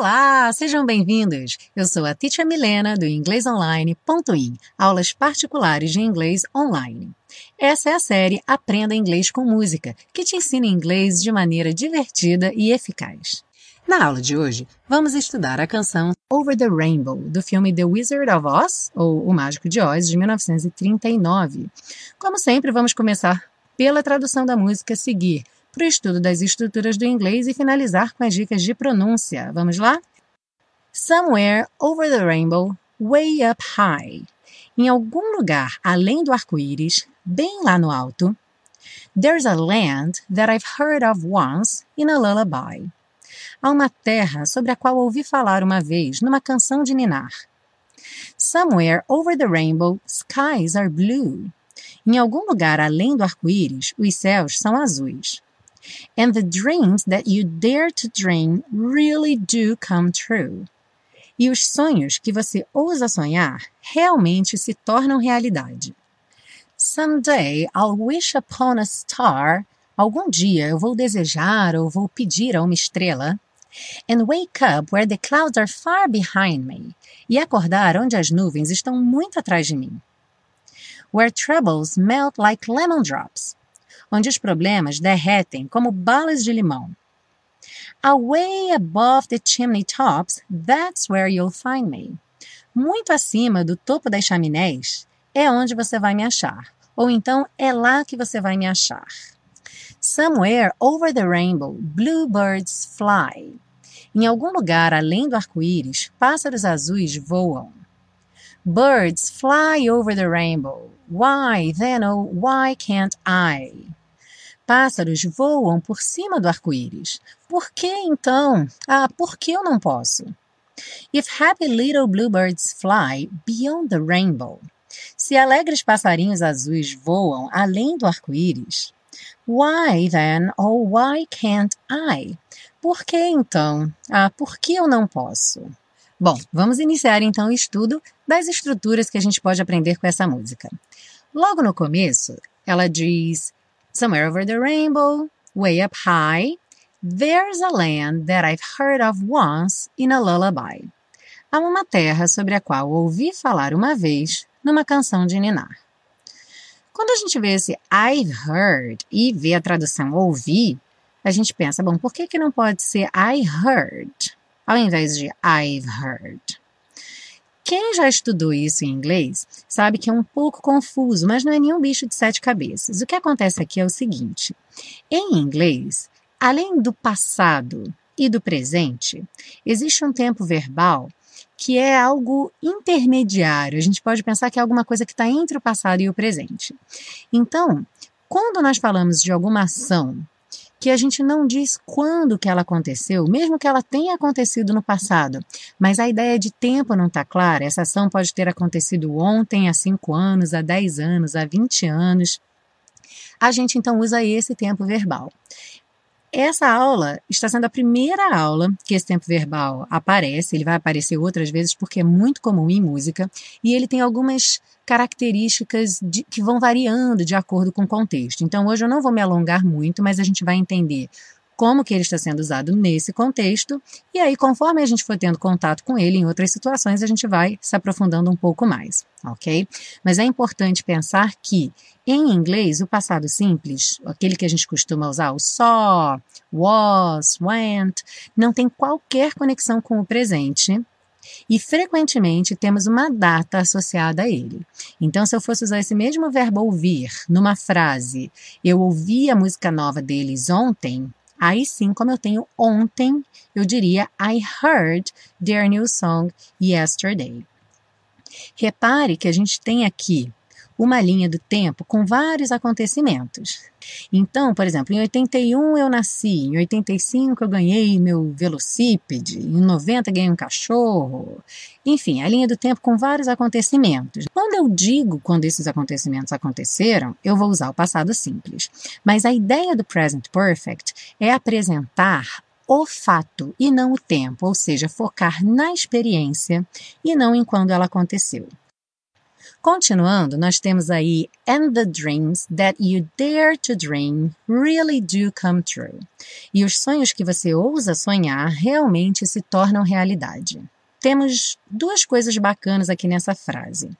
Olá, sejam bem-vindos! Eu sou a Teacher Milena do inglesonline.in, aulas particulares de inglês online. Essa é a série Aprenda Inglês com Música, que te ensina inglês de maneira divertida e eficaz. Na aula de hoje, vamos estudar a canção Over the Rainbow, do filme The Wizard of Oz, ou O Mágico de Oz, de 1939. Como sempre, vamos começar pela tradução da música a seguir, para o estudo das estruturas do inglês e finalizar com as dicas de pronúncia. Vamos lá? Somewhere over the rainbow, way up high. Em algum lugar além do arco-íris, bem lá no alto, there's a land that I've heard of once in a lullaby. Há uma terra sobre a qual ouvi falar uma vez numa canção de ninar. Somewhere over the rainbow, skies are blue. Em algum lugar além do arco-íris, os céus são azuis. And the dreams that you dare to dream really do come true. E os sonhos que você ousa sonhar realmente se tornam realidade. Someday I'll wish upon a star. Algum dia eu vou desejar ou vou pedir a uma estrela. And wake up where the clouds are far behind me. E acordar onde as nuvens estão muito atrás de mim. Where troubles melt like lemon drops onde os problemas derretem como balas de limão. Away above the chimney tops, that's where you'll find me. Muito acima do topo das chaminés é onde você vai me achar. Ou então é lá que você vai me achar. Somewhere over the rainbow, bluebirds fly. Em algum lugar além do arco-íris, pássaros azuis voam. Birds fly over the rainbow. Why, then, oh, why can't I? Pássaros voam por cima do arco-íris. Por que então? Ah, por que eu não posso? If happy little bluebirds fly beyond the rainbow. Se alegres passarinhos azuis voam além do arco-íris, why then, oh why can't I? Por que então? Ah, por que eu não posso? Bom, vamos iniciar então o estudo das estruturas que a gente pode aprender com essa música. Logo no começo, ela diz Somewhere over the rainbow, way up high, there's a land that I've heard of once in a lullaby. Há uma terra sobre a qual ouvi falar uma vez numa canção de ninar. Quando a gente vê esse I've heard e vê a tradução ouvir, a gente pensa, bom, por que, que não pode ser I heard ao invés de I've heard? Quem já estudou isso em inglês sabe que é um pouco confuso, mas não é nenhum bicho de sete cabeças. O que acontece aqui é o seguinte: em inglês, além do passado e do presente, existe um tempo verbal que é algo intermediário. A gente pode pensar que é alguma coisa que está entre o passado e o presente. Então, quando nós falamos de alguma ação que a gente não diz quando que ela aconteceu, mesmo que ela tenha acontecido no passado, mas a ideia de tempo não está clara. Essa ação pode ter acontecido ontem, há 5 anos, há 10 anos, há 20 anos. A gente então usa esse tempo verbal. Essa aula está sendo a primeira aula que esse tempo verbal aparece. Ele vai aparecer outras vezes porque é muito comum em música e ele tem algumas características de, que vão variando de acordo com o contexto. Então, hoje eu não vou me alongar muito, mas a gente vai entender como que ele está sendo usado nesse contexto, e aí conforme a gente for tendo contato com ele em outras situações, a gente vai se aprofundando um pouco mais, ok? Mas é importante pensar que em inglês o passado simples, aquele que a gente costuma usar, o saw, was, went, não tem qualquer conexão com o presente, e frequentemente temos uma data associada a ele. Então, se eu fosse usar esse mesmo verbo ouvir numa frase, eu ouvi a música nova deles ontem, Aí sim, como eu tenho ontem, eu diria I heard their new song yesterday. Repare que a gente tem aqui uma linha do tempo com vários acontecimentos. Então, por exemplo, em 81 eu nasci, em 85 eu ganhei meu velocípede, em 90 ganhei um cachorro. Enfim, a linha do tempo com vários acontecimentos. Quando eu digo quando esses acontecimentos aconteceram, eu vou usar o passado simples. Mas a ideia do present perfect é apresentar o fato e não o tempo, ou seja, focar na experiência e não em quando ela aconteceu. Continuando, nós temos aí and the dreams that you dare to dream really do come true. E os sonhos que você ousa sonhar realmente se tornam realidade. Temos duas coisas bacanas aqui nessa frase.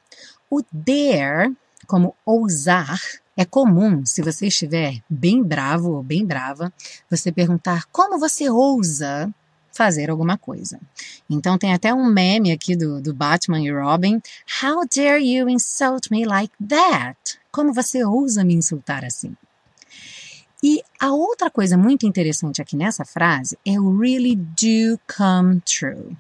O dare, como ousar, é comum, se você estiver bem bravo ou bem brava, você perguntar como você ousa fazer alguma coisa. Então tem até um meme aqui do, do Batman e Robin. How dare you insult me like that? Como você ousa me insultar assim? E a outra coisa muito interessante aqui nessa frase é o really do come true.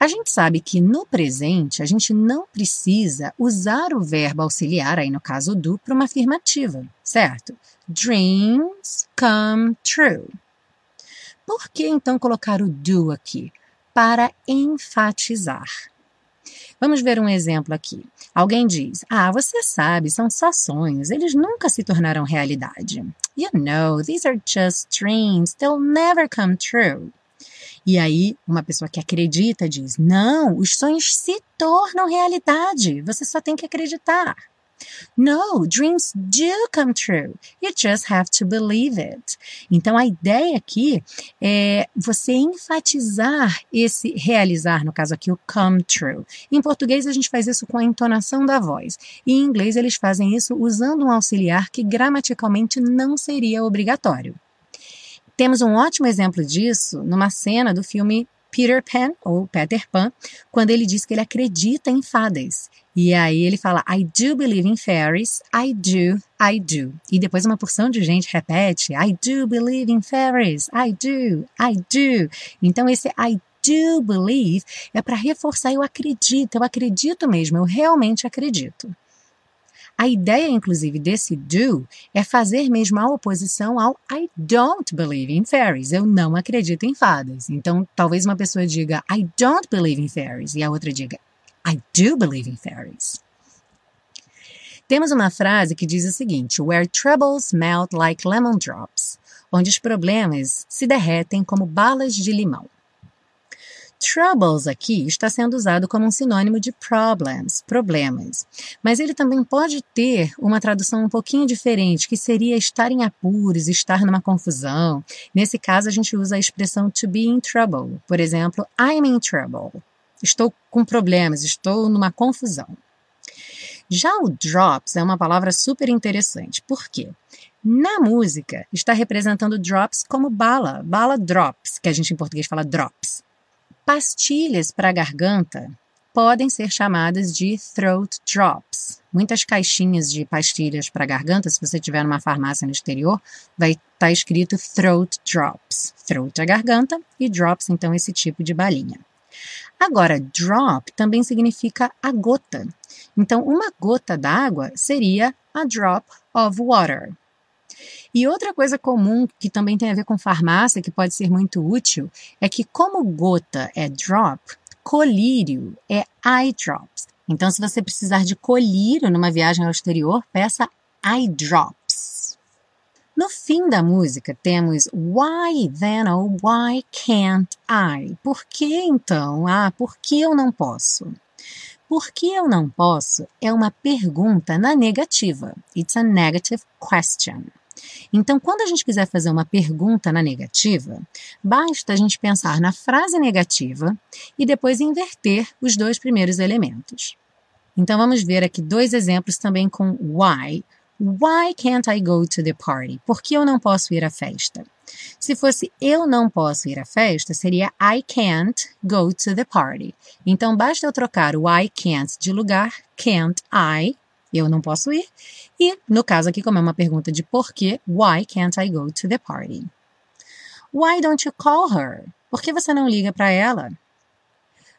A gente sabe que no presente a gente não precisa usar o verbo auxiliar, aí no caso do, para uma afirmativa, certo? Dreams come true. Por que então colocar o do aqui? Para enfatizar. Vamos ver um exemplo aqui. Alguém diz: Ah, você sabe, são só sonhos, eles nunca se tornarão realidade. You know, these are just dreams, they'll never come true. E aí, uma pessoa que acredita diz: não, os sonhos se tornam realidade, você só tem que acreditar. No, dreams do come true. You just have to believe it. Então a ideia aqui é você enfatizar esse realizar, no caso aqui o come true. Em português a gente faz isso com a entonação da voz. E em inglês eles fazem isso usando um auxiliar que gramaticalmente não seria obrigatório. Temos um ótimo exemplo disso numa cena do filme Peter Pan, ou Peter Pan, quando ele diz que ele acredita em fadas. E aí ele fala, I do believe in fairies, I do, I do. E depois uma porção de gente repete, I do believe in fairies, I do, I do. Então esse I do believe é para reforçar eu acredito, eu acredito mesmo, eu realmente acredito. A ideia, inclusive, desse do é fazer mesmo a oposição ao I don't believe in fairies. Eu não acredito em fadas. Então, talvez uma pessoa diga I don't believe in fairies e a outra diga I do believe in fairies. Temos uma frase que diz o seguinte: Where troubles melt like lemon drops, onde os problemas se derretem como balas de limão. Troubles aqui está sendo usado como um sinônimo de problems, problemas. Mas ele também pode ter uma tradução um pouquinho diferente, que seria estar em apuros, estar numa confusão. Nesse caso, a gente usa a expressão to be in trouble. Por exemplo, I'm in trouble. Estou com problemas, estou numa confusão. Já o drops é uma palavra super interessante. Por quê? Na música, está representando drops como bala, bala drops, que a gente em português fala drops. Pastilhas para a garganta podem ser chamadas de throat drops. Muitas caixinhas de pastilhas para garganta, se você tiver numa farmácia no exterior, vai estar tá escrito throat drops. Throat é garganta e drops, então, esse tipo de balinha. Agora, drop também significa a gota. Então, uma gota d'água seria a drop of water. E outra coisa comum que também tem a ver com farmácia, que pode ser muito útil, é que como gota é drop, colírio é eye drops. Então, se você precisar de colírio numa viagem ao exterior, peça eye drops. No fim da música temos Why then, oh why can't I? Por que então? Ah, por que eu não posso? Por que eu não posso é uma pergunta na negativa. It's a negative question. Então, quando a gente quiser fazer uma pergunta na negativa, basta a gente pensar na frase negativa e depois inverter os dois primeiros elementos. Então, vamos ver aqui dois exemplos também com why. Why can't I go to the party? Por que eu não posso ir à festa? Se fosse eu não posso ir à festa, seria I can't go to the party. Então basta eu trocar o I can't de lugar, can't I, eu não posso ir. E, no caso aqui, como é uma pergunta de porquê, why can't I go to the party? Why don't you call her? Por que você não liga para ela?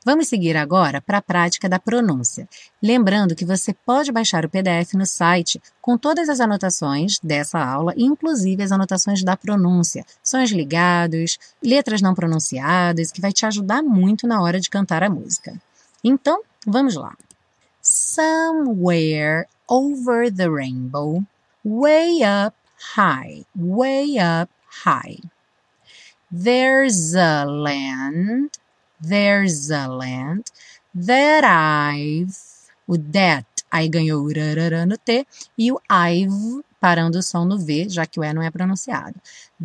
Vamos seguir agora para a prática da pronúncia. Lembrando que você pode baixar o PDF no site com todas as anotações dessa aula, inclusive as anotações da pronúncia, sons ligados, letras não pronunciadas, que vai te ajudar muito na hora de cantar a música. Então, vamos lá. Somewhere over the rainbow, way up high, way up high. There's a land, there's a land that I've o that, aí ganhou no T, e o I've, parando o som no V, já que o E não é pronunciado.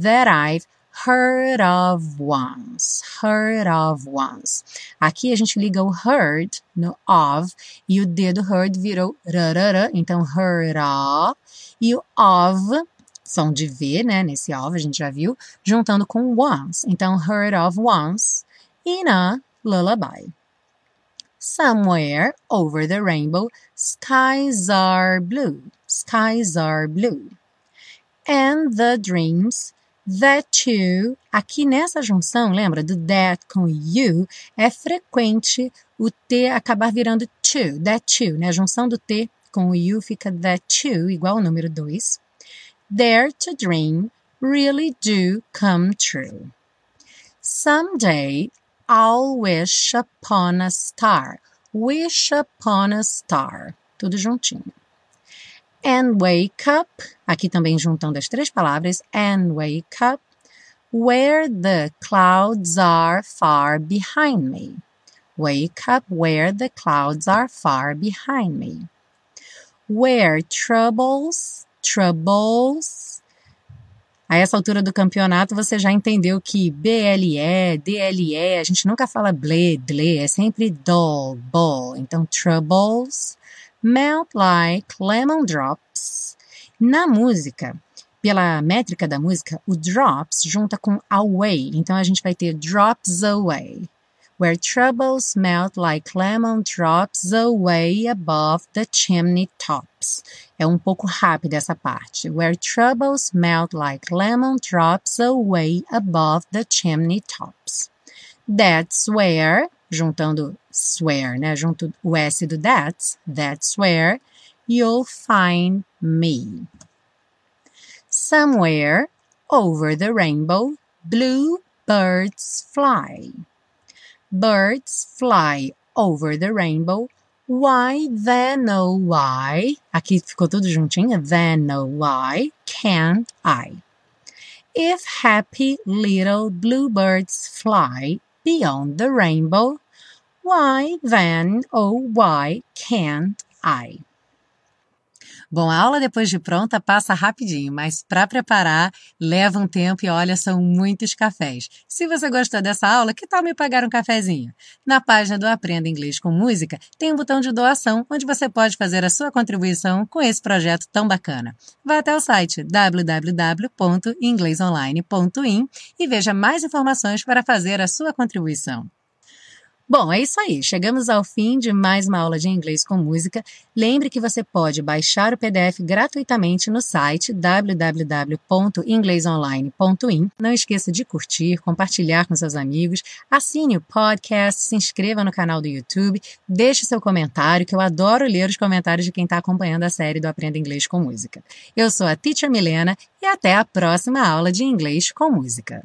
That I've heard of once, heard of once. Aqui a gente liga o heard no of e o D do heard virou rarara, então heard of, e o of, som de V, né, nesse of a gente já viu, juntando com once, então heard of once, in a lullaby. Somewhere over the rainbow, skies are blue, skies are blue. And the dreams that you, aqui nessa junção, lembra do that com you, é frequente o T acabar virando to, that you, né? A junção do T com o you fica that you, igual ao número 2. Dare to dream really do come true. Someday I'll wish upon a star. Wish upon a star. Tudo juntinho. And wake up. Aqui também juntando as três palavras. And wake up. Where the clouds are far behind me. Wake up where the clouds are far behind me. Where troubles, troubles a essa altura do campeonato você já entendeu que BLE, DLE, a gente nunca fala ble, ble, é sempre doll, ball. Então, troubles, melt like lemon drops. Na música, pela métrica da música, o drops junta com away. Então, a gente vai ter drops away where troubles melt like lemon drops away above the chimney tops. É um pouco rápida essa parte. Where troubles melt like lemon drops away above the chimney tops. That's where, juntando swear, né? Junto o S do that's, that's where you'll find me. Somewhere over the rainbow, blue birds fly. Birds fly over the rainbow. Why then oh why? Aqui ficou tudo juntinho. Then oh why can't I? If happy little bluebirds fly beyond the rainbow, why then oh why can't I? Bom, a aula depois de pronta passa rapidinho, mas para preparar leva um tempo e olha, são muitos cafés. Se você gostou dessa aula, que tal me pagar um cafezinho? Na página do Aprenda Inglês com Música tem um botão de doação onde você pode fazer a sua contribuição com esse projeto tão bacana. Vá até o site www.inglesonline.in e veja mais informações para fazer a sua contribuição. Bom, é isso aí. Chegamos ao fim de mais uma aula de inglês com música. Lembre que você pode baixar o PDF gratuitamente no site www.inglesonline.in. Não esqueça de curtir, compartilhar com seus amigos, assine o podcast, se inscreva no canal do YouTube, deixe seu comentário, que eu adoro ler os comentários de quem está acompanhando a série do Aprenda Inglês com Música. Eu sou a Teacher Milena e até a próxima aula de inglês com música.